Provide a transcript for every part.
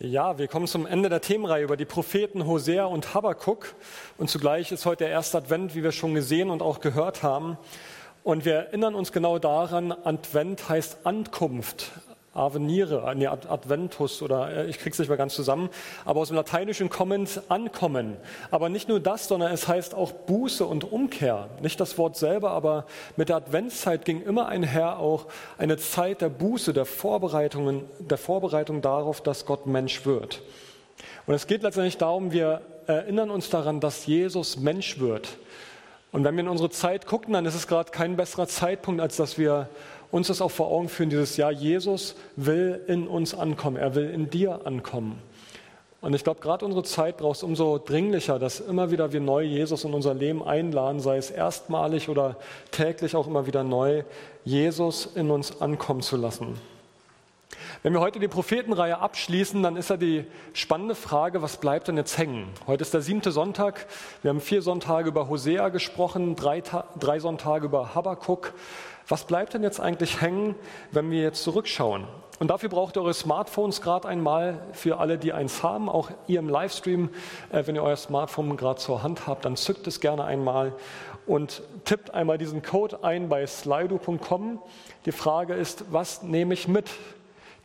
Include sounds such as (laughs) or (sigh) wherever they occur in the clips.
Ja, wir kommen zum Ende der Themenreihe über die Propheten Hosea und Habakkuk. Und zugleich ist heute der erste Advent, wie wir schon gesehen und auch gehört haben. Und wir erinnern uns genau daran, Advent heißt Ankunft. Avenire, nee, Adventus oder äh, ich krieg's nicht mehr ganz zusammen, aber aus dem Lateinischen kommend ankommen. Aber nicht nur das, sondern es heißt auch Buße und Umkehr. Nicht das Wort selber, aber mit der Adventszeit ging immer einher auch eine Zeit der Buße, der Vorbereitungen, der Vorbereitung darauf, dass Gott Mensch wird. Und es geht letztendlich darum, wir erinnern uns daran, dass Jesus Mensch wird. Und wenn wir in unsere Zeit gucken, dann ist es gerade kein besserer Zeitpunkt, als dass wir uns das auch vor Augen führen, dieses Jahr, Jesus will in uns ankommen, er will in dir ankommen. Und ich glaube, gerade unsere Zeit braucht es umso dringlicher, dass immer wieder wir neu Jesus in unser Leben einladen, sei es erstmalig oder täglich auch immer wieder neu, Jesus in uns ankommen zu lassen. Wenn wir heute die Prophetenreihe abschließen, dann ist ja die spannende Frage, was bleibt denn jetzt hängen? Heute ist der siebte Sonntag. Wir haben vier Sonntage über Hosea gesprochen, drei, drei Sonntage über Habakkuk. Was bleibt denn jetzt eigentlich hängen, wenn wir jetzt zurückschauen? Und dafür braucht ihr eure Smartphones gerade einmal für alle, die eins haben. Auch ihr im Livestream, äh, wenn ihr euer Smartphone gerade zur Hand habt, dann zückt es gerne einmal und tippt einmal diesen Code ein bei slido.com. Die Frage ist, was nehme ich mit?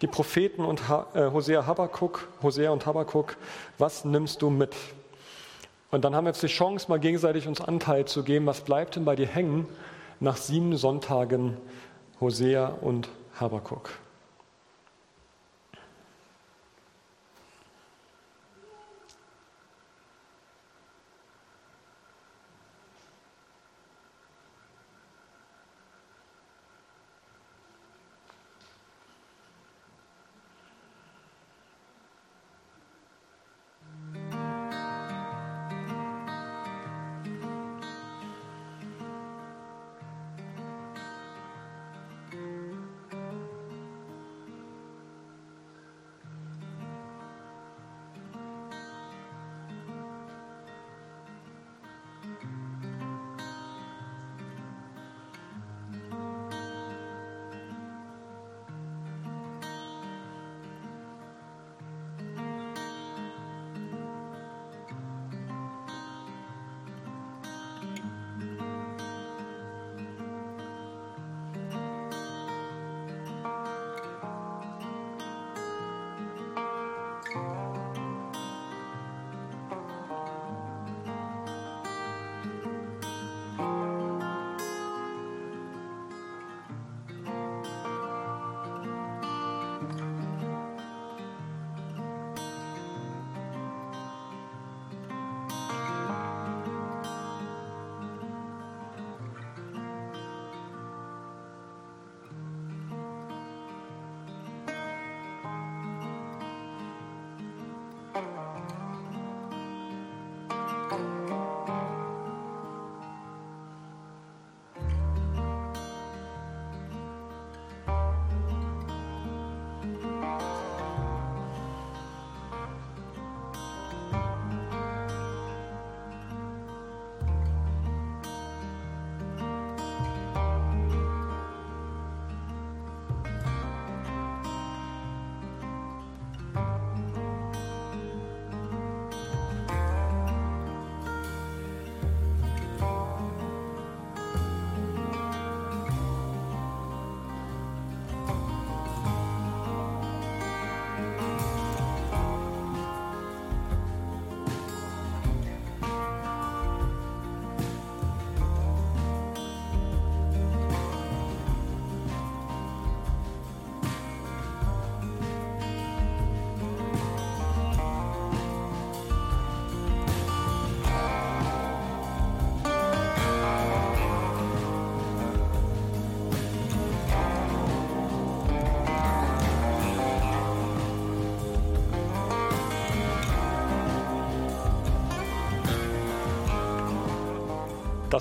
Die Propheten und äh, Hosea, Habakkuk, Hosea und Habakkuk, was nimmst du mit? Und dann haben wir jetzt die Chance, mal gegenseitig uns Anteil zu geben. Was bleibt denn bei dir hängen? nach sieben Sonntagen Hosea und Habakuk.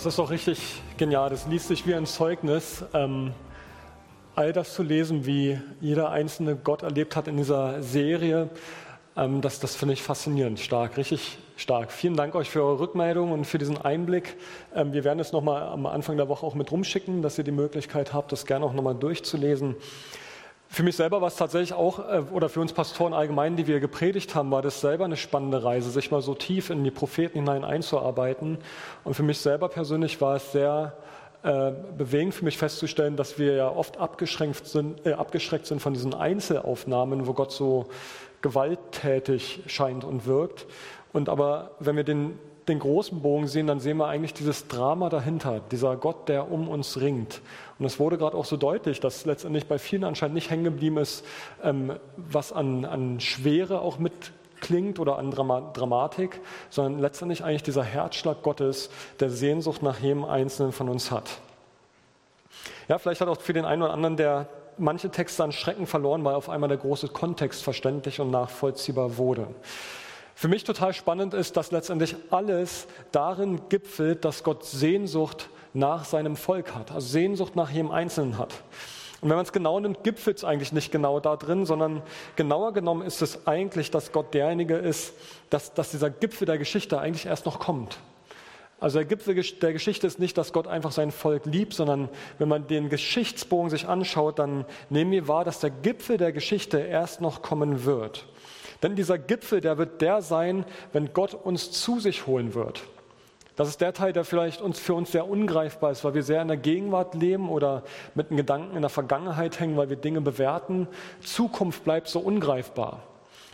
Das ist doch richtig genial. Das liest sich wie ein Zeugnis. Ähm, all das zu lesen, wie jeder einzelne Gott erlebt hat in dieser Serie, ähm, das, das finde ich faszinierend, stark, richtig stark. Vielen Dank euch für eure Rückmeldung und für diesen Einblick. Ähm, wir werden es nochmal am Anfang der Woche auch mit rumschicken, dass ihr die Möglichkeit habt, das gerne auch nochmal durchzulesen. Für mich selber war es tatsächlich auch, äh, oder für uns Pastoren allgemein, die wir gepredigt haben, war das selber eine spannende Reise, sich mal so tief in die Propheten hinein einzuarbeiten. Und für mich selber persönlich war es sehr äh, bewegend für mich festzustellen, dass wir ja oft abgeschränkt sind, äh, abgeschreckt sind von diesen Einzelaufnahmen, wo Gott so gewalttätig scheint und wirkt. Und aber wenn wir den den großen Bogen sehen, dann sehen wir eigentlich dieses Drama dahinter, dieser Gott, der um uns ringt. Und es wurde gerade auch so deutlich, dass letztendlich bei vielen anscheinend nicht hängen geblieben ist, ähm, was an, an Schwere auch mitklingt oder an Dramatik, sondern letztendlich eigentlich dieser Herzschlag Gottes, der Sehnsucht nach jedem Einzelnen von uns hat. Ja, vielleicht hat auch für den einen oder anderen der manche Texte an Schrecken verloren, weil auf einmal der große Kontext verständlich und nachvollziehbar wurde. Für mich total spannend ist, dass letztendlich alles darin gipfelt, dass Gott Sehnsucht nach seinem Volk hat, also Sehnsucht nach jedem Einzelnen hat. Und wenn man es genau nimmt, gipfelt es eigentlich nicht genau da drin, sondern genauer genommen ist es eigentlich, dass Gott derjenige ist, dass, dass dieser Gipfel der Geschichte eigentlich erst noch kommt. Also der Gipfel der Geschichte ist nicht, dass Gott einfach sein Volk liebt, sondern wenn man den Geschichtsbogen sich anschaut, dann nehmen wir wahr, dass der Gipfel der Geschichte erst noch kommen wird. Denn dieser Gipfel, der wird der sein, wenn Gott uns zu sich holen wird. Das ist der Teil, der vielleicht uns, für uns sehr ungreifbar ist, weil wir sehr in der Gegenwart leben oder mit einem Gedanken in der Vergangenheit hängen, weil wir Dinge bewerten. Zukunft bleibt so ungreifbar.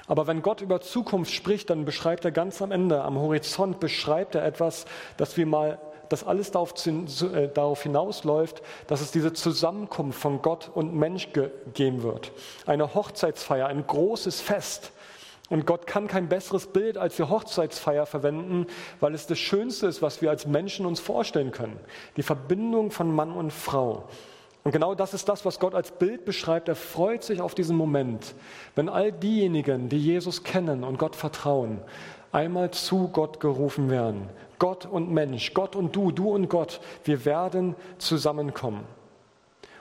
Aber wenn Gott über Zukunft spricht, dann beschreibt er ganz am Ende, am Horizont, beschreibt er etwas, dass wir mal dass alles darauf, äh, darauf, hinausläuft, dass es diese Zusammenkunft von Gott und Mensch geben wird. Eine Hochzeitsfeier, ein großes Fest, und Gott kann kein besseres Bild als die Hochzeitsfeier verwenden, weil es das Schönste ist, was wir als Menschen uns vorstellen können. Die Verbindung von Mann und Frau. Und genau das ist das, was Gott als Bild beschreibt. Er freut sich auf diesen Moment, wenn all diejenigen, die Jesus kennen und Gott vertrauen, einmal zu Gott gerufen werden. Gott und Mensch, Gott und du, du und Gott, wir werden zusammenkommen.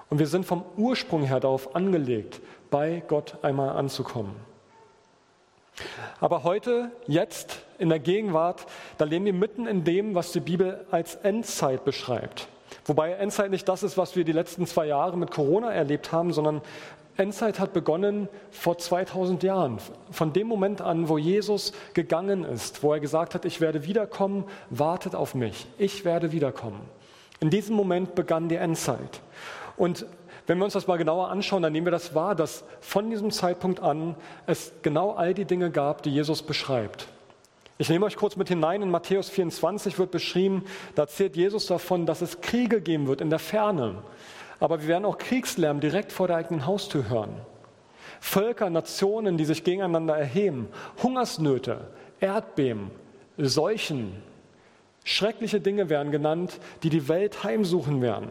Und wir sind vom Ursprung her darauf angelegt, bei Gott einmal anzukommen. Aber heute, jetzt, in der Gegenwart, da leben wir mitten in dem, was die Bibel als Endzeit beschreibt. Wobei Endzeit nicht das ist, was wir die letzten zwei Jahre mit Corona erlebt haben, sondern Endzeit hat begonnen vor 2000 Jahren. Von dem Moment an, wo Jesus gegangen ist, wo er gesagt hat, ich werde wiederkommen, wartet auf mich, ich werde wiederkommen. In diesem Moment begann die Endzeit. Und wenn wir uns das mal genauer anschauen, dann nehmen wir das wahr, dass von diesem Zeitpunkt an es genau all die Dinge gab, die Jesus beschreibt. Ich nehme euch kurz mit hinein. In Matthäus 24 wird beschrieben, da erzählt Jesus davon, dass es Kriege geben wird in der Ferne. Aber wir werden auch Kriegslärm direkt vor der eigenen Haustür hören. Völker, Nationen, die sich gegeneinander erheben, Hungersnöte, Erdbeben, Seuchen, schreckliche Dinge werden genannt, die die Welt heimsuchen werden.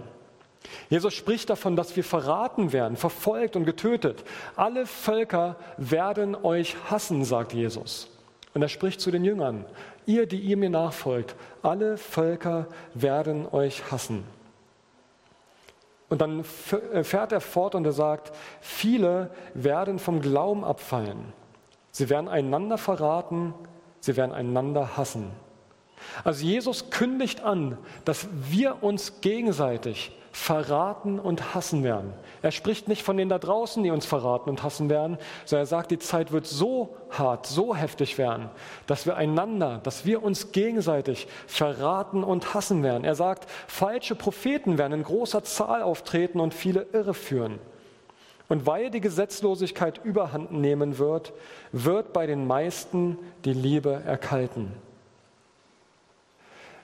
Jesus spricht davon, dass wir verraten werden, verfolgt und getötet. Alle Völker werden euch hassen, sagt Jesus. Und er spricht zu den Jüngern, ihr, die ihr mir nachfolgt, alle Völker werden euch hassen. Und dann äh, fährt er fort und er sagt, viele werden vom Glauben abfallen. Sie werden einander verraten, sie werden einander hassen. Also Jesus kündigt an, dass wir uns gegenseitig verraten und hassen werden. Er spricht nicht von denen da draußen, die uns verraten und hassen werden, sondern er sagt, die Zeit wird so hart, so heftig werden, dass wir einander, dass wir uns gegenseitig verraten und hassen werden. Er sagt, falsche Propheten werden in großer Zahl auftreten und viele irre führen. Und weil die Gesetzlosigkeit überhand nehmen wird, wird bei den meisten die Liebe erkalten.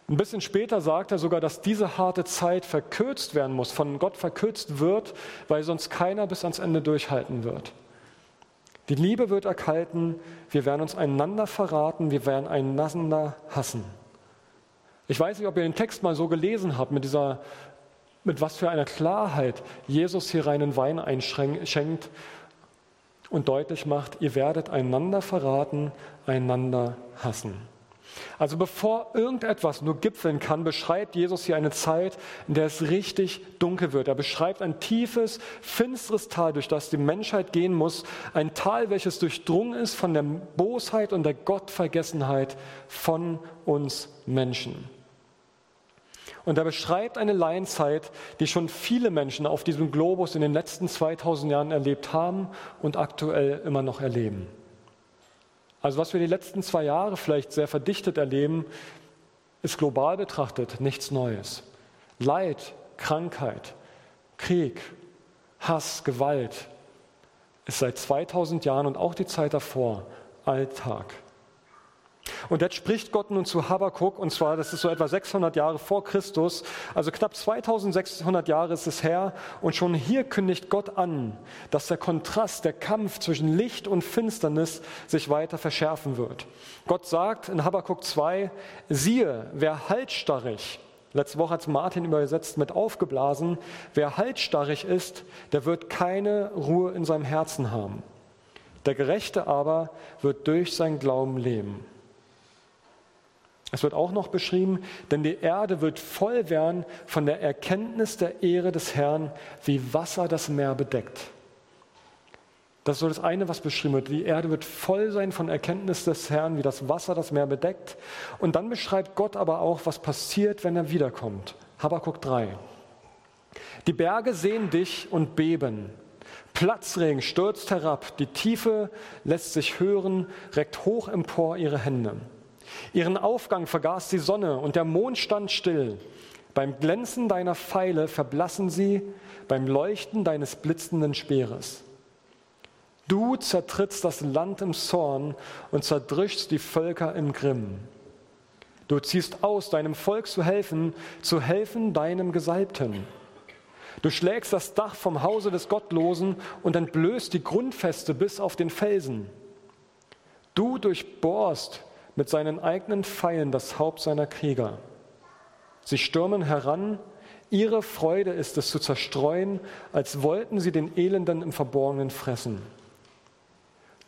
Ein bisschen später sagt er sogar, dass diese harte Zeit verkürzt werden muss, von Gott verkürzt wird, weil sonst keiner bis ans Ende durchhalten wird. Die Liebe wird erkalten, wir werden uns einander verraten, wir werden einander hassen. Ich weiß nicht, ob ihr den Text mal so gelesen habt, mit dieser, mit was für einer Klarheit Jesus hier reinen Wein einschenkt und deutlich macht, ihr werdet einander verraten, einander hassen. Also bevor irgendetwas nur gipfeln kann, beschreibt Jesus hier eine Zeit, in der es richtig dunkel wird. Er beschreibt ein tiefes, finsteres Tal, durch das die Menschheit gehen muss. Ein Tal, welches durchdrungen ist von der Bosheit und der Gottvergessenheit von uns Menschen. Und er beschreibt eine Laienzeit, die schon viele Menschen auf diesem Globus in den letzten 2000 Jahren erlebt haben und aktuell immer noch erleben. Also was wir die letzten zwei Jahre vielleicht sehr verdichtet erleben, ist global betrachtet nichts Neues. Leid, Krankheit, Krieg, Hass, Gewalt ist seit 2000 Jahren und auch die Zeit davor Alltag. Und jetzt spricht Gott nun zu Habakkuk, und zwar, das ist so etwa 600 Jahre vor Christus, also knapp 2600 Jahre ist es her, und schon hier kündigt Gott an, dass der Kontrast, der Kampf zwischen Licht und Finsternis sich weiter verschärfen wird. Gott sagt in Habakkuk 2, siehe, wer haltstarrig, letzte Woche hat Martin übersetzt mit aufgeblasen, wer haltstarrig ist, der wird keine Ruhe in seinem Herzen haben. Der Gerechte aber wird durch sein Glauben leben. Es wird auch noch beschrieben, denn die Erde wird voll werden von der Erkenntnis der Ehre des Herrn, wie Wasser das Meer bedeckt. Das ist so das eine, was beschrieben wird. Die Erde wird voll sein von Erkenntnis des Herrn, wie das Wasser das Meer bedeckt. Und dann beschreibt Gott aber auch, was passiert, wenn er wiederkommt. Habakkuk 3. Die Berge sehen dich und beben. Platzregen stürzt herab, die Tiefe lässt sich hören, reckt hoch empor ihre Hände. Ihren Aufgang vergaß die Sonne und der Mond stand still. Beim Glänzen deiner Pfeile verblassen sie, beim Leuchten deines blitzenden Speeres. Du zertrittst das Land im Zorn und zerdrückst die Völker im Grimm. Du ziehst aus, deinem Volk zu helfen, zu helfen deinem Gesalbten. Du schlägst das Dach vom Hause des Gottlosen und entblößt die Grundfeste bis auf den Felsen. Du durchbohrst mit seinen eigenen Pfeilen das Haupt seiner Krieger. Sie stürmen heran, ihre Freude ist es zu zerstreuen, als wollten sie den Elenden im Verborgenen fressen.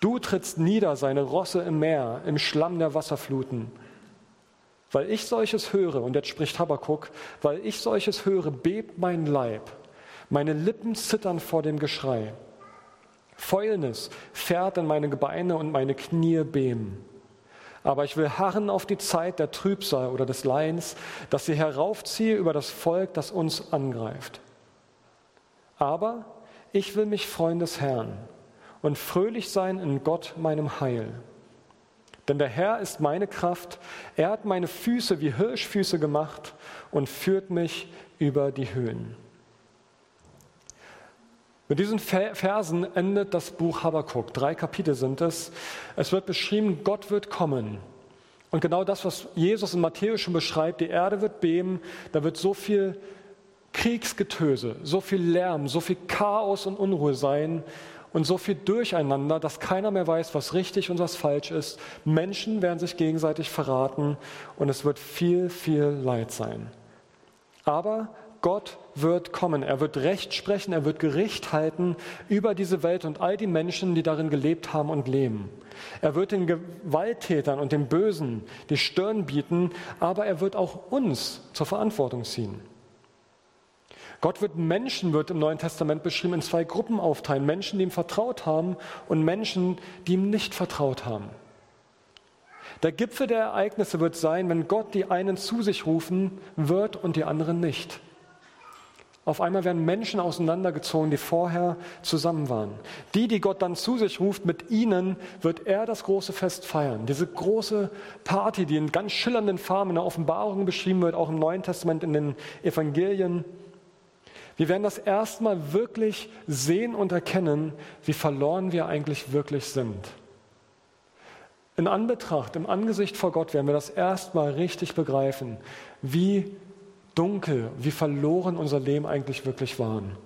Du trittst nieder seine Rosse im Meer, im Schlamm der Wasserfluten. Weil ich solches höre, und jetzt spricht Habakkuk, weil ich solches höre, bebt mein Leib, meine Lippen zittern vor dem Geschrei. Fäulnis fährt in meine Gebeine und meine Knie beben. Aber ich will harren auf die Zeit der Trübsal oder des Leins, dass sie heraufziehe über das Volk, das uns angreift. Aber ich will mich freuen des Herrn und fröhlich sein in Gott, meinem Heil. Denn der Herr ist meine Kraft, er hat meine Füße wie Hirschfüße gemacht und führt mich über die Höhen. Mit diesen Versen endet das Buch Habakkuk. Drei Kapitel sind es. Es wird beschrieben, Gott wird kommen. Und genau das, was Jesus in Matthäus schon beschreibt, die Erde wird beben, da wird so viel Kriegsgetöse, so viel Lärm, so viel Chaos und Unruhe sein und so viel Durcheinander, dass keiner mehr weiß, was richtig und was falsch ist. Menschen werden sich gegenseitig verraten und es wird viel, viel Leid sein. Aber Gott wird kommen, er wird Recht sprechen, er wird Gericht halten über diese Welt und all die Menschen, die darin gelebt haben und leben. Er wird den Gewalttätern und den Bösen die Stirn bieten, aber er wird auch uns zur Verantwortung ziehen. Gott wird Menschen, wird im Neuen Testament beschrieben, in zwei Gruppen aufteilen. Menschen, die ihm vertraut haben und Menschen, die ihm nicht vertraut haben. Der Gipfel der Ereignisse wird sein, wenn Gott die einen zu sich rufen wird und die anderen nicht. Auf einmal werden Menschen auseinandergezogen, die vorher zusammen waren. Die, die Gott dann zu sich ruft, mit ihnen wird er das große Fest feiern. Diese große Party, die in ganz schillernden Farben in der Offenbarung beschrieben wird, auch im Neuen Testament in den Evangelien. Wir werden das erstmal wirklich sehen und erkennen, wie verloren wir eigentlich wirklich sind. In Anbetracht, im Angesicht vor Gott werden wir das erstmal richtig begreifen, wie dunkel, wie verloren unser Leben eigentlich wirklich waren.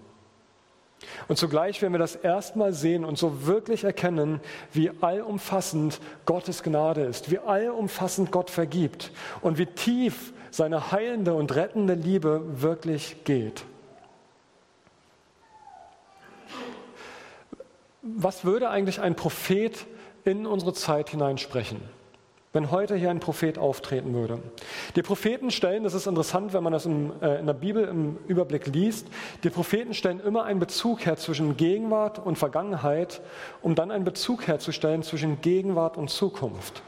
Und zugleich werden wir das erstmal sehen und so wirklich erkennen, wie allumfassend Gottes Gnade ist, wie allumfassend Gott vergibt und wie tief seine heilende und rettende Liebe wirklich geht. Was würde eigentlich ein Prophet in unsere Zeit hineinsprechen? Wenn heute hier ein Prophet auftreten würde. Die Propheten stellen, das ist interessant, wenn man das in, äh, in der Bibel im Überblick liest, die Propheten stellen immer einen Bezug her zwischen Gegenwart und Vergangenheit, um dann einen Bezug herzustellen zwischen Gegenwart und Zukunft.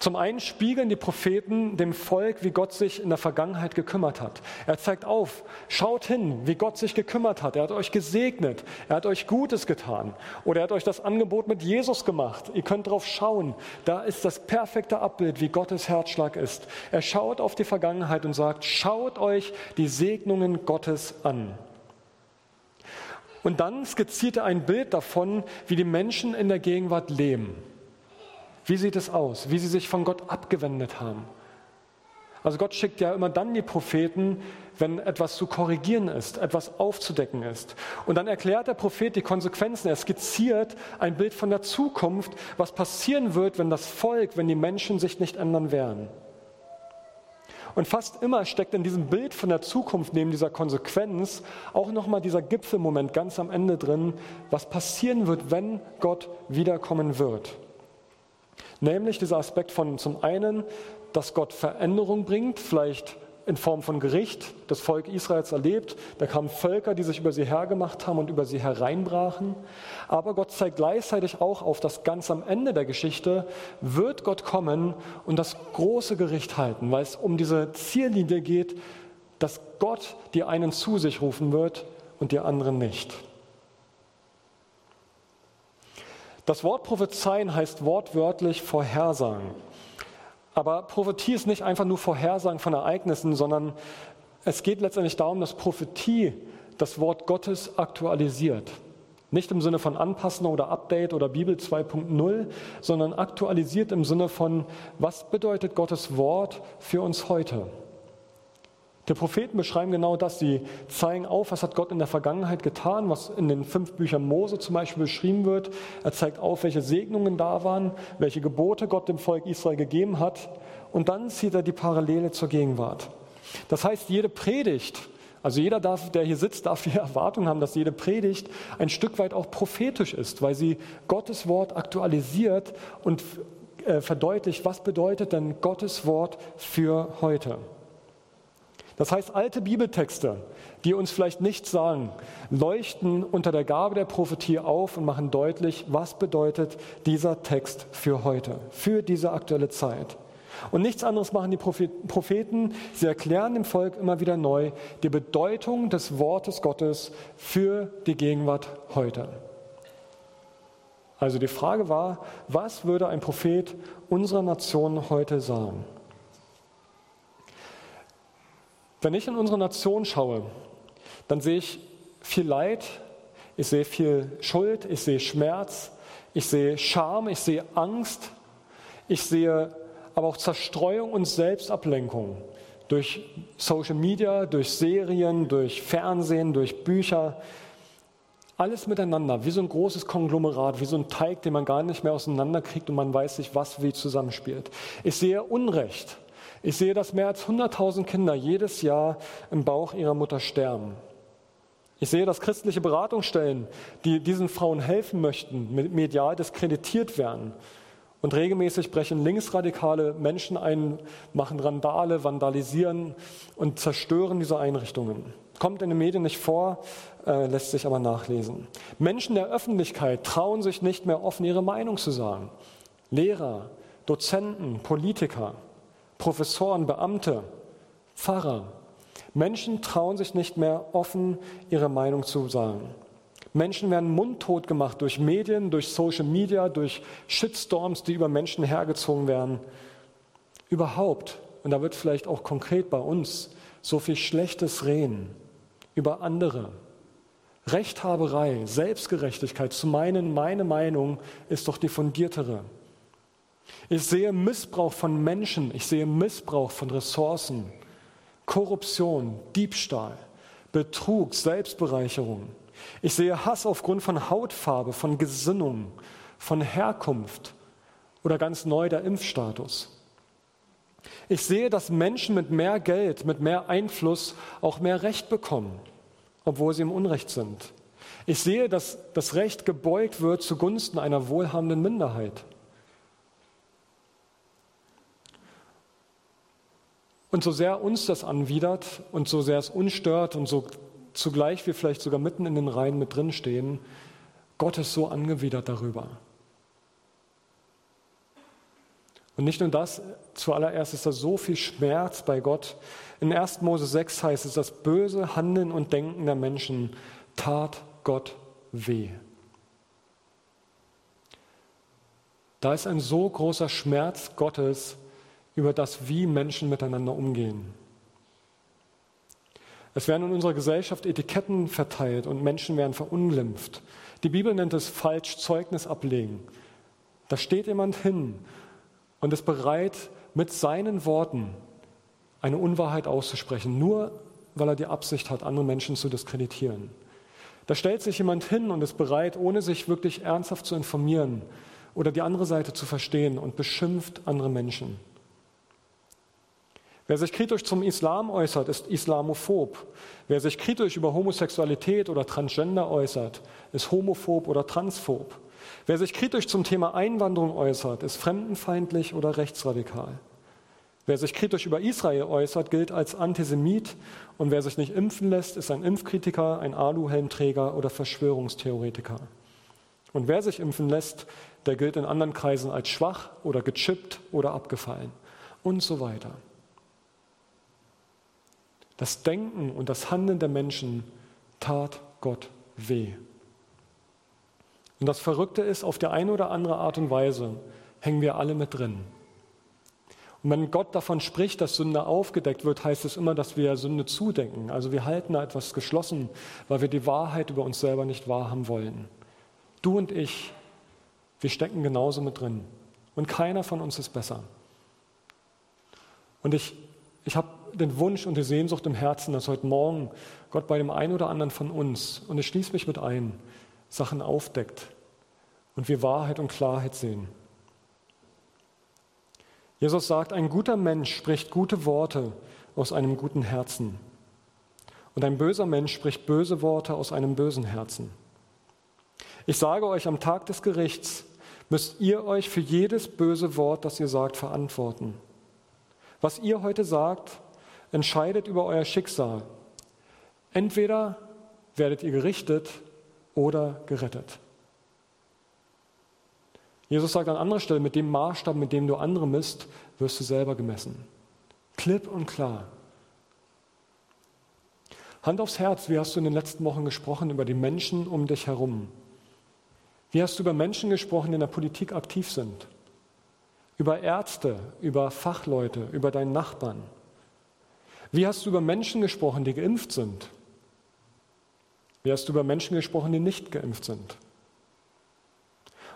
Zum einen spiegeln die Propheten dem Volk, wie Gott sich in der Vergangenheit gekümmert hat. Er zeigt auf, schaut hin, wie Gott sich gekümmert hat. Er hat euch gesegnet, er hat euch Gutes getan oder er hat euch das Angebot mit Jesus gemacht. Ihr könnt drauf schauen. Da ist das perfekte Abbild, wie Gottes Herzschlag ist. Er schaut auf die Vergangenheit und sagt, schaut euch die Segnungen Gottes an. Und dann skizziert er ein Bild davon, wie die Menschen in der Gegenwart leben. Wie sieht es aus? Wie sie sich von Gott abgewendet haben. Also Gott schickt ja immer dann die Propheten, wenn etwas zu korrigieren ist, etwas aufzudecken ist. Und dann erklärt der Prophet die Konsequenzen. Er skizziert ein Bild von der Zukunft, was passieren wird, wenn das Volk, wenn die Menschen sich nicht ändern werden. Und fast immer steckt in diesem Bild von der Zukunft, neben dieser Konsequenz, auch nochmal dieser Gipfelmoment ganz am Ende drin, was passieren wird, wenn Gott wiederkommen wird. Nämlich dieser Aspekt von zum einen, dass Gott Veränderung bringt, vielleicht in Form von Gericht das Volk Israels erlebt. Da kamen Völker, die sich über sie hergemacht haben und über sie hereinbrachen. Aber Gott zeigt gleichzeitig auch auf, dass ganz am Ende der Geschichte wird Gott kommen und das große Gericht halten, weil es um diese Ziellinie geht, dass Gott die einen zu sich rufen wird und die anderen nicht. Das Wort prophezeien heißt wortwörtlich vorhersagen. Aber Prophetie ist nicht einfach nur Vorhersagen von Ereignissen, sondern es geht letztendlich darum, dass Prophetie das Wort Gottes aktualisiert. Nicht im Sinne von Anpassen oder Update oder Bibel 2.0, sondern aktualisiert im Sinne von, was bedeutet Gottes Wort für uns heute? Die Propheten beschreiben genau das. Sie zeigen auf, was hat Gott in der Vergangenheit getan, was in den fünf Büchern Mose zum Beispiel beschrieben wird. Er zeigt auf, welche Segnungen da waren, welche Gebote Gott dem Volk Israel gegeben hat. Und dann zieht er die Parallele zur Gegenwart. Das heißt, jede Predigt, also jeder, darf, der hier sitzt, darf die (laughs) Erwartung haben, dass jede Predigt ein Stück weit auch prophetisch ist, weil sie Gottes Wort aktualisiert und äh, verdeutlicht, was bedeutet denn Gottes Wort für heute. Das heißt, alte Bibeltexte, die uns vielleicht nichts sagen, leuchten unter der Gabe der Prophetie auf und machen deutlich, was bedeutet dieser Text für heute, für diese aktuelle Zeit. Und nichts anderes machen die Propheten. Sie erklären dem Volk immer wieder neu die Bedeutung des Wortes Gottes für die Gegenwart heute. Also die Frage war, was würde ein Prophet unserer Nation heute sagen? Wenn ich in unsere Nation schaue, dann sehe ich viel Leid, ich sehe viel Schuld, ich sehe Schmerz, ich sehe Scham, ich sehe Angst, ich sehe aber auch Zerstreuung und Selbstablenkung durch Social Media, durch Serien, durch Fernsehen, durch Bücher. Alles miteinander, wie so ein großes Konglomerat, wie so ein Teig, den man gar nicht mehr auseinanderkriegt und man weiß nicht, was wie zusammenspielt. Ich sehe Unrecht, ich sehe, dass mehr als 100.000 Kinder jedes Jahr im Bauch ihrer Mutter sterben. Ich sehe, dass christliche Beratungsstellen, die diesen Frauen helfen möchten, medial diskreditiert werden. Und regelmäßig brechen linksradikale Menschen ein, machen Randale, vandalisieren und zerstören diese Einrichtungen. Kommt in den Medien nicht vor, äh, lässt sich aber nachlesen. Menschen der Öffentlichkeit trauen sich nicht mehr offen ihre Meinung zu sagen. Lehrer, Dozenten, Politiker. Professoren, Beamte, Pfarrer. Menschen trauen sich nicht mehr offen ihre Meinung zu sagen. Menschen werden mundtot gemacht durch Medien, durch Social Media, durch Shitstorms, die über Menschen hergezogen werden. Überhaupt, und da wird vielleicht auch konkret bei uns, so viel schlechtes Reden über andere. Rechthaberei, Selbstgerechtigkeit zu meinen, meine Meinung ist doch die fundiertere. Ich sehe Missbrauch von Menschen, ich sehe Missbrauch von Ressourcen, Korruption, Diebstahl, Betrug, Selbstbereicherung. Ich sehe Hass aufgrund von Hautfarbe, von Gesinnung, von Herkunft oder ganz neu der Impfstatus. Ich sehe, dass Menschen mit mehr Geld, mit mehr Einfluss auch mehr Recht bekommen, obwohl sie im Unrecht sind. Ich sehe, dass das Recht gebeugt wird zugunsten einer wohlhabenden Minderheit. Und so sehr uns das anwidert und so sehr es uns stört und so zugleich wir vielleicht sogar mitten in den Reihen mit drin stehen, Gott ist so angewidert darüber. Und nicht nur das, zuallererst ist da so viel Schmerz bei Gott. In 1. Mose 6 heißt es, das böse Handeln und Denken der Menschen tat Gott weh. Da ist ein so großer Schmerz Gottes über das, wie Menschen miteinander umgehen. Es werden in unserer Gesellschaft Etiketten verteilt und Menschen werden verunglimpft. Die Bibel nennt es falsch Zeugnis ablegen. Da steht jemand hin und ist bereit, mit seinen Worten eine Unwahrheit auszusprechen, nur weil er die Absicht hat, andere Menschen zu diskreditieren. Da stellt sich jemand hin und ist bereit, ohne sich wirklich ernsthaft zu informieren oder die andere Seite zu verstehen und beschimpft andere Menschen. Wer sich kritisch zum Islam äußert, ist islamophob. Wer sich kritisch über Homosexualität oder Transgender äußert, ist homophob oder transphob. Wer sich kritisch zum Thema Einwanderung äußert, ist fremdenfeindlich oder rechtsradikal. Wer sich kritisch über Israel äußert, gilt als Antisemit und wer sich nicht impfen lässt, ist ein Impfkritiker, ein Aluhelmträger oder Verschwörungstheoretiker. Und wer sich impfen lässt, der gilt in anderen Kreisen als schwach oder gechippt oder abgefallen und so weiter. Das Denken und das Handeln der Menschen tat Gott weh. Und das Verrückte ist, auf die eine oder andere Art und Weise hängen wir alle mit drin. Und wenn Gott davon spricht, dass Sünde aufgedeckt wird, heißt es immer, dass wir Sünde zudenken. Also wir halten da etwas geschlossen, weil wir die Wahrheit über uns selber nicht wahrhaben wollen. Du und ich, wir stecken genauso mit drin. Und keiner von uns ist besser. Und ich, ich habe den Wunsch und die Sehnsucht im Herzen, dass heute Morgen Gott bei dem einen oder anderen von uns, und ich schließe mich mit ein, Sachen aufdeckt und wir Wahrheit und Klarheit sehen. Jesus sagt, ein guter Mensch spricht gute Worte aus einem guten Herzen. Und ein böser Mensch spricht böse Worte aus einem bösen Herzen. Ich sage euch, am Tag des Gerichts müsst ihr euch für jedes böse Wort, das ihr sagt, verantworten. Was ihr heute sagt, entscheidet über euer Schicksal. Entweder werdet ihr gerichtet oder gerettet. Jesus sagt an anderer Stelle, mit dem Maßstab, mit dem du andere misst, wirst du selber gemessen. Klipp und klar. Hand aufs Herz, wie hast du in den letzten Wochen gesprochen über die Menschen um dich herum? Wie hast du über Menschen gesprochen, die in der Politik aktiv sind? Über Ärzte, über Fachleute, über deinen Nachbarn? Wie hast du über Menschen gesprochen, die geimpft sind? Wie hast du über Menschen gesprochen, die nicht geimpft sind?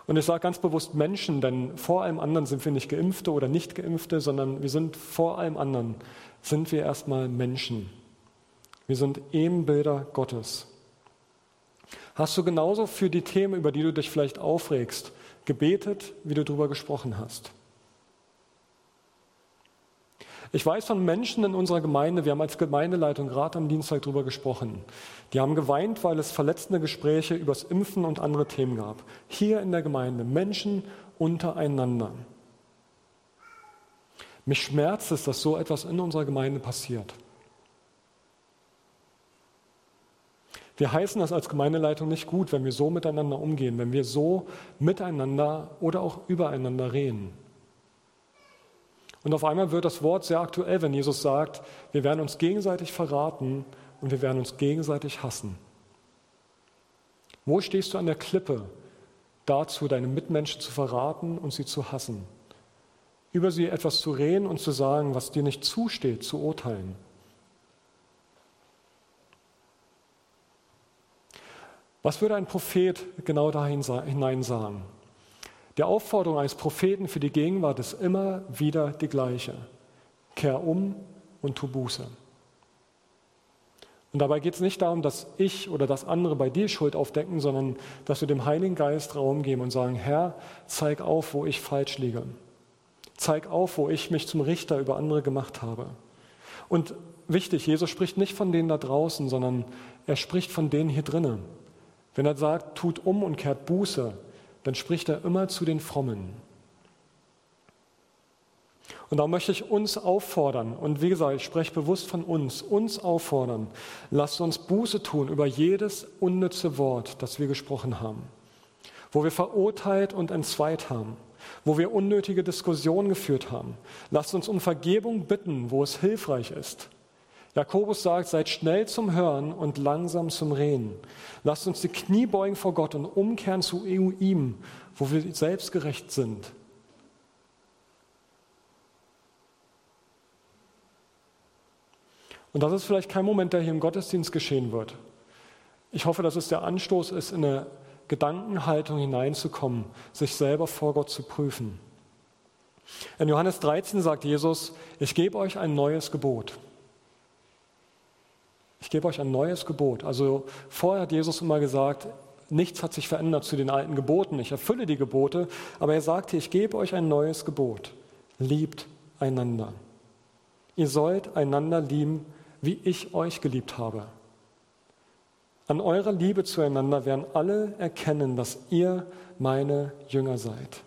Und ich sage ganz bewusst Menschen, denn vor allem anderen sind wir nicht Geimpfte oder nicht Geimpfte, sondern wir sind vor allem anderen, sind wir erstmal Menschen. Wir sind Ebenbilder Gottes. Hast du genauso für die Themen, über die du dich vielleicht aufregst, gebetet, wie du darüber gesprochen hast? Ich weiß von Menschen in unserer Gemeinde, wir haben als Gemeindeleitung gerade am Dienstag darüber gesprochen, die haben geweint, weil es verletzende Gespräche über das Impfen und andere Themen gab. Hier in der Gemeinde, Menschen untereinander. Mich schmerzt es, dass so etwas in unserer Gemeinde passiert. Wir heißen das als Gemeindeleitung nicht gut, wenn wir so miteinander umgehen, wenn wir so miteinander oder auch übereinander reden. Und auf einmal wird das Wort sehr aktuell, wenn Jesus sagt, wir werden uns gegenseitig verraten und wir werden uns gegenseitig hassen. Wo stehst du an der Klippe dazu, deine Mitmenschen zu verraten und sie zu hassen? Über sie etwas zu reden und zu sagen, was dir nicht zusteht, zu urteilen. Was würde ein Prophet genau da hinein sagen? Die Aufforderung eines Propheten für die Gegenwart ist immer wieder die gleiche. Kehr um und tu Buße. Und dabei geht es nicht darum, dass ich oder dass andere bei dir Schuld aufdecken, sondern dass wir dem Heiligen Geist Raum geben und sagen, Herr, zeig auf, wo ich falsch liege. Zeig auf, wo ich mich zum Richter über andere gemacht habe. Und wichtig, Jesus spricht nicht von denen da draußen, sondern er spricht von denen hier drinnen. Wenn er sagt, tut um und kehrt Buße, dann spricht er immer zu den Frommen. Und da möchte ich uns auffordern, und wie gesagt, ich spreche bewusst von uns, uns auffordern, lasst uns Buße tun über jedes unnütze Wort, das wir gesprochen haben, wo wir verurteilt und entzweit haben, wo wir unnötige Diskussionen geführt haben. Lasst uns um Vergebung bitten, wo es hilfreich ist. Jakobus sagt, seid schnell zum Hören und langsam zum Reden. Lasst uns die Knie beugen vor Gott und umkehren zu ihm, wo wir selbstgerecht sind. Und das ist vielleicht kein Moment, der hier im Gottesdienst geschehen wird. Ich hoffe, dass es der Anstoß ist, in eine Gedankenhaltung hineinzukommen, sich selber vor Gott zu prüfen. In Johannes 13 sagt Jesus, ich gebe euch ein neues Gebot. Ich gebe euch ein neues Gebot. Also vorher hat Jesus immer gesagt, nichts hat sich verändert zu den alten Geboten. Ich erfülle die Gebote, aber er sagte, ich gebe euch ein neues Gebot. Liebt einander. Ihr sollt einander lieben, wie ich euch geliebt habe. An eurer Liebe zueinander werden alle erkennen, dass ihr meine Jünger seid.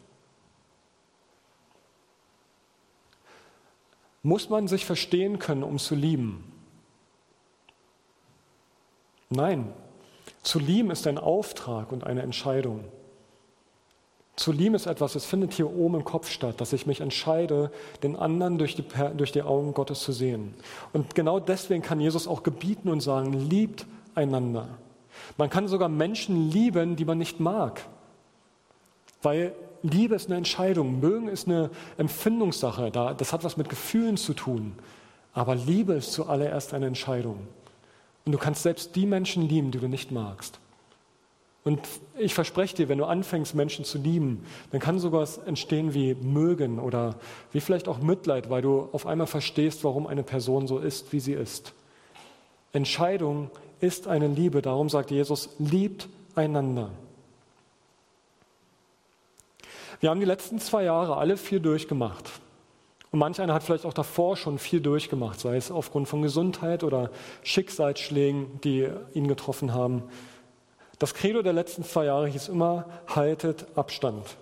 Muss man sich verstehen können, um zu lieben? Nein, zu lieben ist ein Auftrag und eine Entscheidung. Zu lieben ist etwas, es findet hier oben im Kopf statt, dass ich mich entscheide, den anderen durch die, durch die Augen Gottes zu sehen. Und genau deswegen kann Jesus auch gebieten und sagen, liebt einander. Man kann sogar Menschen lieben, die man nicht mag. Weil Liebe ist eine Entscheidung, mögen ist eine Empfindungssache, das hat was mit Gefühlen zu tun. Aber Liebe ist zuallererst eine Entscheidung. Und du kannst selbst die Menschen lieben, die du nicht magst. Und ich verspreche dir, wenn du anfängst, Menschen zu lieben, dann kann sogar entstehen wie mögen oder wie vielleicht auch Mitleid, weil du auf einmal verstehst, warum eine Person so ist, wie sie ist. Entscheidung ist eine Liebe, darum sagt Jesus, liebt einander. Wir haben die letzten zwei Jahre alle viel durchgemacht. Und manch einer hat vielleicht auch davor schon viel durchgemacht, sei es aufgrund von Gesundheit oder Schicksalsschlägen, die ihn getroffen haben. Das Credo der letzten zwei Jahre hieß immer, haltet Abstand.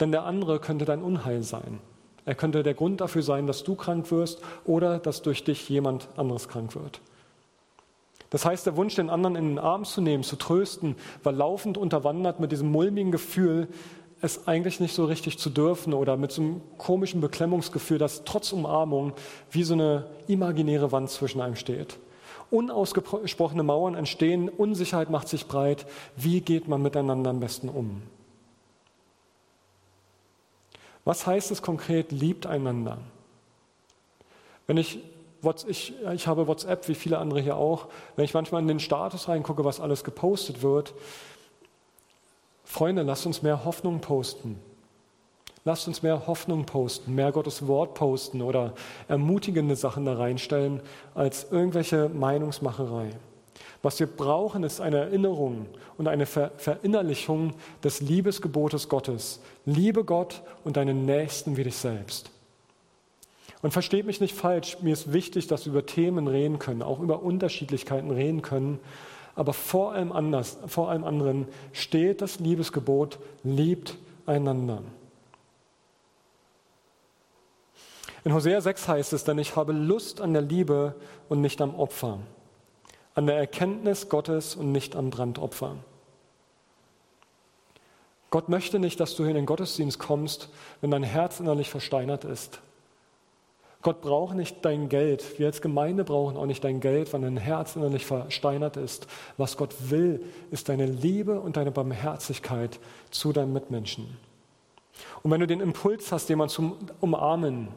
Denn der andere könnte dein Unheil sein. Er könnte der Grund dafür sein, dass du krank wirst oder dass durch dich jemand anderes krank wird. Das heißt, der Wunsch, den anderen in den Arm zu nehmen, zu trösten, war laufend unterwandert mit diesem mulmigen Gefühl, es eigentlich nicht so richtig zu dürfen oder mit so einem komischen Beklemmungsgefühl, dass trotz Umarmung wie so eine imaginäre Wand zwischen einem steht. Unausgesprochene Mauern entstehen, Unsicherheit macht sich breit. Wie geht man miteinander am besten um? Was heißt es konkret, liebt einander? Wenn ich, ich, ich habe WhatsApp, wie viele andere hier auch, wenn ich manchmal in den Status reingucke, was alles gepostet wird, Freunde, lasst uns mehr Hoffnung posten. Lasst uns mehr Hoffnung posten, mehr Gottes Wort posten oder ermutigende Sachen da reinstellen als irgendwelche Meinungsmacherei. Was wir brauchen, ist eine Erinnerung und eine Ver Verinnerlichung des Liebesgebotes Gottes. Liebe Gott und deinen Nächsten wie dich selbst. Und versteht mich nicht falsch, mir ist wichtig, dass wir über Themen reden können, auch über Unterschiedlichkeiten reden können, aber vor allem, anders, vor allem anderen steht das Liebesgebot, liebt einander. In Hosea 6 heißt es, denn ich habe Lust an der Liebe und nicht am Opfer, an der Erkenntnis Gottes und nicht am Brandopfer. Gott möchte nicht, dass du in den Gottesdienst kommst, wenn dein Herz innerlich versteinert ist. Gott braucht nicht dein Geld. Wir als Gemeinde brauchen auch nicht dein Geld, weil dein Herz innerlich versteinert ist. Was Gott will, ist deine Liebe und deine Barmherzigkeit zu deinen Mitmenschen. Und wenn du den Impuls hast, jemanden zu umarmen,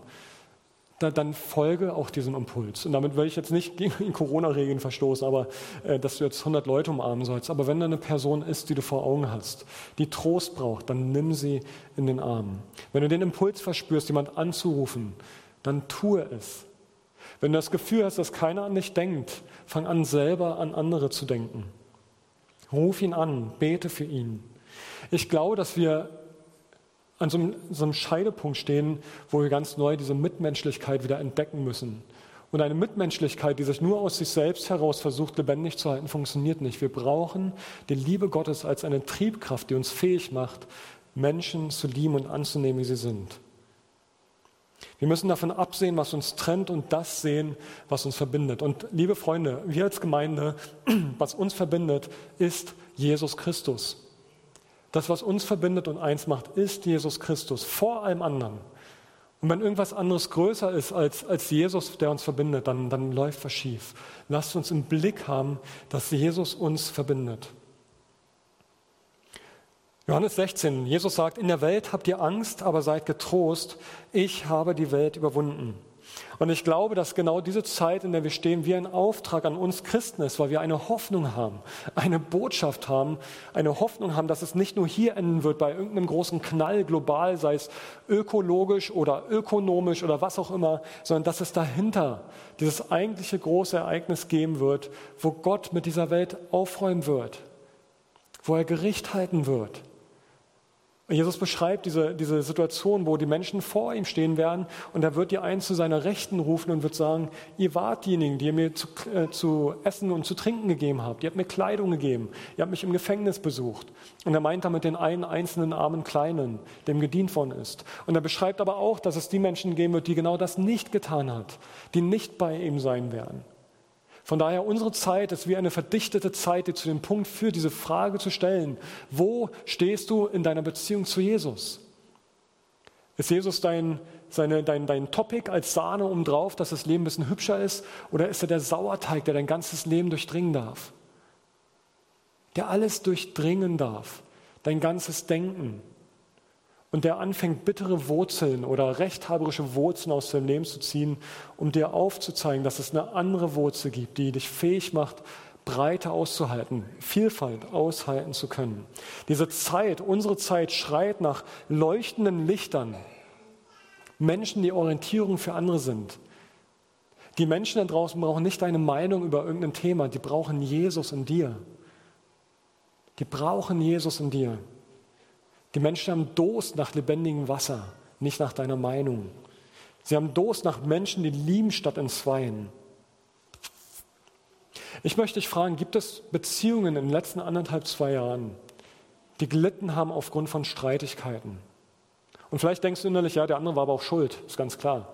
dann folge auch diesem Impuls. Und damit will ich jetzt nicht gegen Corona-Regeln verstoßen, aber äh, dass du jetzt 100 Leute umarmen sollst. Aber wenn da eine Person ist, die du vor Augen hast, die Trost braucht, dann nimm sie in den Arm. Wenn du den Impuls verspürst, jemand anzurufen, dann tue es. Wenn du das Gefühl hast, dass keiner an dich denkt, fang an selber an andere zu denken. Ruf ihn an, bete für ihn. Ich glaube, dass wir an so einem, so einem Scheidepunkt stehen, wo wir ganz neu diese Mitmenschlichkeit wieder entdecken müssen. Und eine Mitmenschlichkeit, die sich nur aus sich selbst heraus versucht, lebendig zu halten, funktioniert nicht. Wir brauchen die Liebe Gottes als eine Triebkraft, die uns fähig macht, Menschen zu lieben und anzunehmen, wie sie sind. Wir müssen davon absehen, was uns trennt und das sehen, was uns verbindet. Und liebe Freunde, wir als Gemeinde, (clears throat) was uns verbindet, ist Jesus Christus. Das, was uns verbindet und eins macht, ist Jesus Christus vor allem anderen. Und wenn irgendwas anderes größer ist als, als Jesus, der uns verbindet, dann, dann läuft was schief. Lasst uns im Blick haben, dass Jesus uns verbindet. Johannes 16, Jesus sagt, in der Welt habt ihr Angst, aber seid getrost, ich habe die Welt überwunden. Und ich glaube, dass genau diese Zeit, in der wir stehen, wie ein Auftrag an uns Christen ist, weil wir eine Hoffnung haben, eine Botschaft haben, eine Hoffnung haben, dass es nicht nur hier enden wird bei irgendeinem großen Knall global, sei es ökologisch oder ökonomisch oder was auch immer, sondern dass es dahinter dieses eigentliche große Ereignis geben wird, wo Gott mit dieser Welt aufräumen wird, wo er Gericht halten wird Jesus beschreibt diese, diese Situation, wo die Menschen vor ihm stehen werden und er wird die einen zu seiner Rechten rufen und wird sagen, ihr wart diejenigen, die ihr mir zu, äh, zu essen und zu trinken gegeben habt. Ihr habt mir Kleidung gegeben. Ihr habt mich im Gefängnis besucht. Und er meint damit den einen einzelnen armen Kleinen, dem gedient worden ist. Und er beschreibt aber auch, dass es die Menschen geben wird, die genau das nicht getan hat, die nicht bei ihm sein werden. Von daher, unsere Zeit ist wie eine verdichtete Zeit, die zu dem Punkt führt, diese Frage zu stellen, wo stehst du in deiner Beziehung zu Jesus? Ist Jesus dein, seine, dein, dein Topic als Sahne obendrauf, dass das Leben ein bisschen hübscher ist? Oder ist er der Sauerteig, der dein ganzes Leben durchdringen darf? Der alles durchdringen darf, dein ganzes Denken, und der anfängt, bittere Wurzeln oder rechthaberische Wurzeln aus deinem Leben zu ziehen, um dir aufzuzeigen, dass es eine andere Wurzel gibt, die dich fähig macht, Breite auszuhalten, Vielfalt aushalten zu können. Diese Zeit, unsere Zeit schreit nach leuchtenden Lichtern, Menschen, die Orientierung für andere sind. Die Menschen da draußen brauchen nicht deine Meinung über irgendein Thema, die brauchen Jesus in dir. Die brauchen Jesus in dir. Die Menschen haben Durst nach lebendigem Wasser, nicht nach deiner Meinung. Sie haben Durst nach Menschen, die lieben statt entzweien. Ich möchte dich fragen, gibt es Beziehungen in den letzten anderthalb, zwei Jahren, die gelitten haben aufgrund von Streitigkeiten? Und vielleicht denkst du innerlich, ja, der andere war aber auch schuld, ist ganz klar.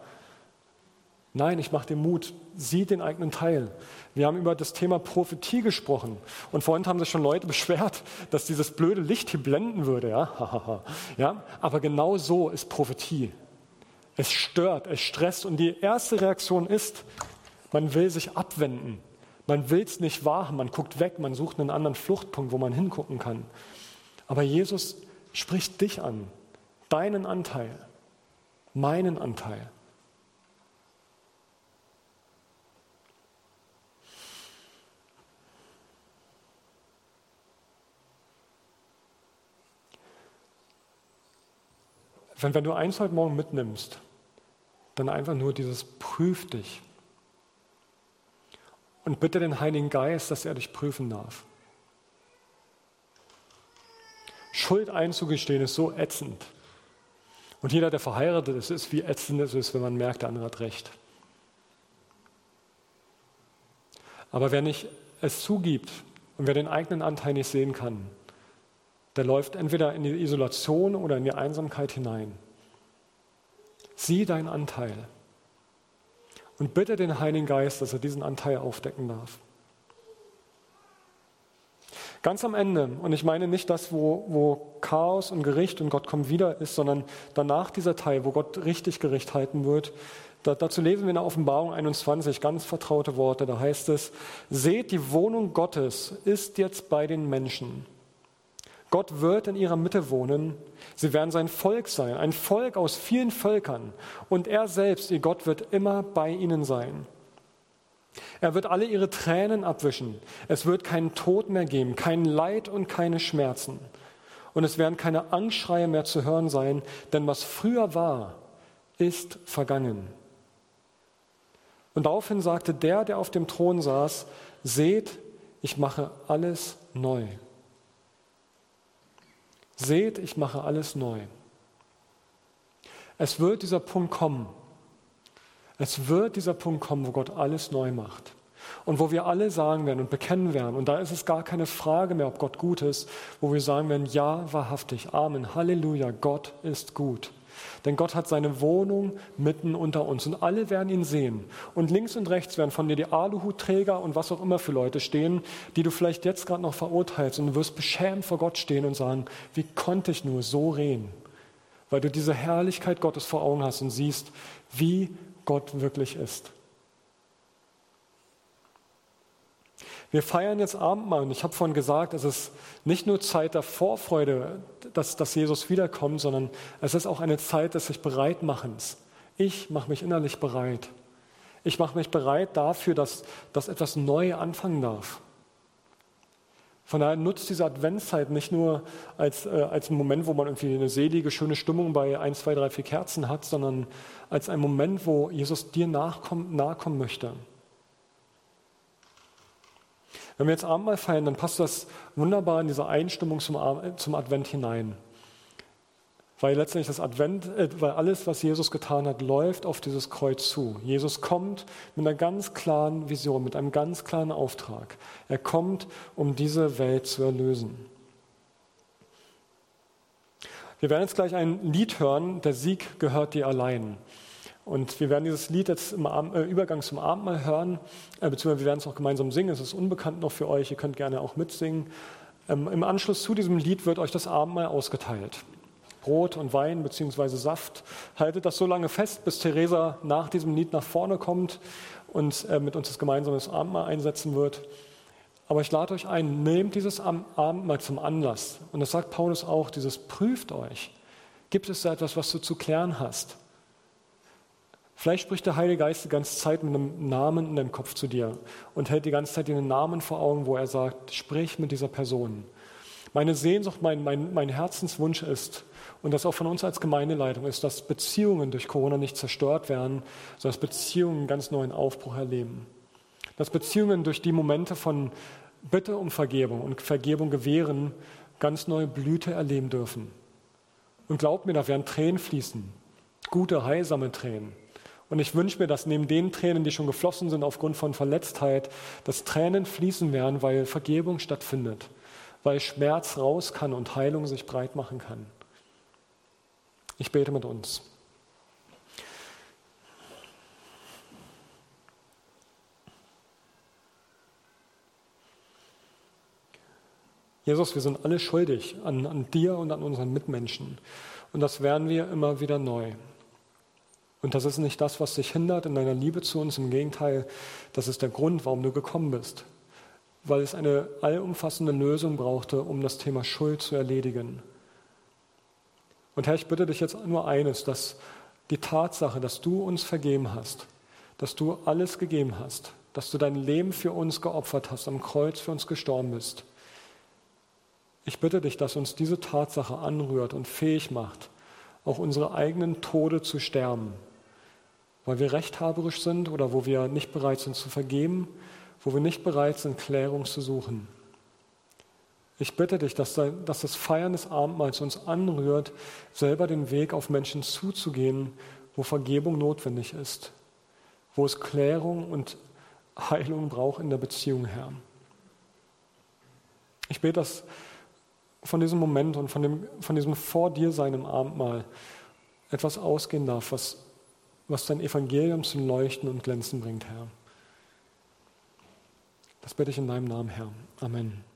Nein, ich mache dir Mut, sieh den eigenen Teil. Wir haben über das Thema Prophetie gesprochen und vorhin haben sich schon Leute (laughs) beschwert, dass dieses blöde Licht hier blenden würde. Ja? (laughs) ja? Aber genau so ist Prophetie. Es stört, es stresst und die erste Reaktion ist, man will sich abwenden. Man will es nicht wahrhaben, man guckt weg, man sucht einen anderen Fluchtpunkt, wo man hingucken kann. Aber Jesus spricht dich an, deinen Anteil, meinen Anteil. Wenn, wenn du eins heute Morgen mitnimmst, dann einfach nur dieses Prüf dich. Und bitte den Heiligen Geist, dass er dich prüfen darf. Schuld einzugestehen ist so ätzend. Und jeder, der verheiratet ist, ist wie ätzend es ist, wenn man merkt, der andere hat recht. Aber wer nicht es zugibt und wer den eigenen Anteil nicht sehen kann, der läuft entweder in die Isolation oder in die Einsamkeit hinein. Sieh deinen Anteil und bitte den Heiligen Geist, dass er diesen Anteil aufdecken darf. Ganz am Ende, und ich meine nicht das, wo, wo Chaos und Gericht und Gott kommt wieder ist, sondern danach dieser Teil, wo Gott richtig Gericht halten wird, da, dazu lesen wir in der Offenbarung 21 ganz vertraute Worte. Da heißt es, seht, die Wohnung Gottes ist jetzt bei den Menschen. Gott wird in ihrer Mitte wohnen. Sie werden sein Volk sein, ein Volk aus vielen Völkern. Und er selbst, ihr Gott, wird immer bei ihnen sein. Er wird alle ihre Tränen abwischen. Es wird keinen Tod mehr geben, kein Leid und keine Schmerzen. Und es werden keine Angstschreie mehr zu hören sein, denn was früher war, ist vergangen. Und daraufhin sagte der, der auf dem Thron saß, seht, ich mache alles neu. Seht, ich mache alles neu. Es wird dieser Punkt kommen. Es wird dieser Punkt kommen, wo Gott alles neu macht. Und wo wir alle sagen werden und bekennen werden, und da ist es gar keine Frage mehr, ob Gott gut ist, wo wir sagen werden, ja, wahrhaftig, Amen, Halleluja, Gott ist gut. Denn Gott hat seine Wohnung mitten unter uns und alle werden ihn sehen. Und links und rechts werden von dir die Aluhutträger und was auch immer für Leute stehen, die du vielleicht jetzt gerade noch verurteilst und du wirst beschämt vor Gott stehen und sagen, wie konnte ich nur so reden? Weil du diese Herrlichkeit Gottes vor Augen hast und siehst, wie Gott wirklich ist. Wir feiern jetzt Abendmahl und ich habe vorhin gesagt, es ist nicht nur Zeit der Vorfreude, dass, dass Jesus wiederkommt, sondern es ist auch eine Zeit des sich Bereitmachens. Ich mache mich innerlich bereit. Ich mache mich bereit dafür, dass, dass etwas neu anfangen darf. Von daher nutzt diese Adventszeit nicht nur als, äh, als Moment, wo man irgendwie eine selige, schöne Stimmung bei 1, 2, 3, 4 Kerzen hat, sondern als ein Moment, wo Jesus dir nachkommen, nachkommen möchte. Wenn wir jetzt Abendmahl feiern, dann passt das wunderbar in diese Einstimmung zum, zum Advent hinein. Weil letztendlich das Advent, äh, weil alles, was Jesus getan hat, läuft auf dieses Kreuz zu. Jesus kommt mit einer ganz klaren Vision, mit einem ganz klaren Auftrag. Er kommt, um diese Welt zu erlösen. Wir werden jetzt gleich ein Lied hören, der Sieg gehört dir allein. Und wir werden dieses Lied jetzt im äh, Übergang zum Abendmahl hören, äh, beziehungsweise wir werden es auch gemeinsam singen. Es ist unbekannt noch für euch, ihr könnt gerne auch mitsingen. Ähm, Im Anschluss zu diesem Lied wird euch das Abendmahl ausgeteilt. Brot und Wein beziehungsweise Saft. Haltet das so lange fest, bis Theresa nach diesem Lied nach vorne kommt und äh, mit uns das gemeinsame Abendmahl einsetzen wird. Aber ich lade euch ein, nehmt dieses Abendmahl zum Anlass. Und das sagt Paulus auch, dieses prüft euch. Gibt es da etwas, was du zu klären hast? Vielleicht spricht der Heilige Geist die ganze Zeit mit einem Namen in deinem Kopf zu dir und hält die ganze Zeit den Namen vor Augen, wo er sagt, sprich mit dieser Person. Meine Sehnsucht, mein, mein, mein Herzenswunsch ist, und das auch von uns als Gemeindeleitung ist, dass Beziehungen durch Corona nicht zerstört werden, sondern dass Beziehungen einen ganz neuen Aufbruch erleben. Dass Beziehungen durch die Momente von Bitte um Vergebung und Vergebung gewähren ganz neue Blüte erleben dürfen. Und glaubt mir, da werden Tränen fließen, gute, heilsame Tränen. Und ich wünsche mir, dass neben den Tränen, die schon geflossen sind aufgrund von Verletztheit, dass Tränen fließen werden, weil Vergebung stattfindet, weil Schmerz raus kann und Heilung sich breit machen kann. Ich bete mit uns. Jesus, wir sind alle schuldig an, an dir und an unseren Mitmenschen. Und das werden wir immer wieder neu. Und das ist nicht das, was dich hindert in deiner Liebe zu uns. Im Gegenteil, das ist der Grund, warum du gekommen bist. Weil es eine allumfassende Lösung brauchte, um das Thema Schuld zu erledigen. Und Herr, ich bitte dich jetzt nur eines, dass die Tatsache, dass du uns vergeben hast, dass du alles gegeben hast, dass du dein Leben für uns geopfert hast, am Kreuz für uns gestorben bist. Ich bitte dich, dass uns diese Tatsache anrührt und fähig macht, auch unsere eigenen Tode zu sterben weil wir rechthaberisch sind oder wo wir nicht bereit sind zu vergeben, wo wir nicht bereit sind, Klärung zu suchen. Ich bitte dich, dass, das Feiern des Abendmahls uns anrührt, selber den Weg auf Menschen zuzugehen, wo Vergebung notwendig ist, wo es Klärung und Heilung braucht in der Beziehung, Herr. Ich bete, dass von diesem Moment und von, dem, von diesem Vor dir sein im Abendmahl etwas ausgehen darf, was was dein Evangelium zum Leuchten und Glänzen bringt, Herr. Das bitte ich in deinem Namen, Herr. Amen.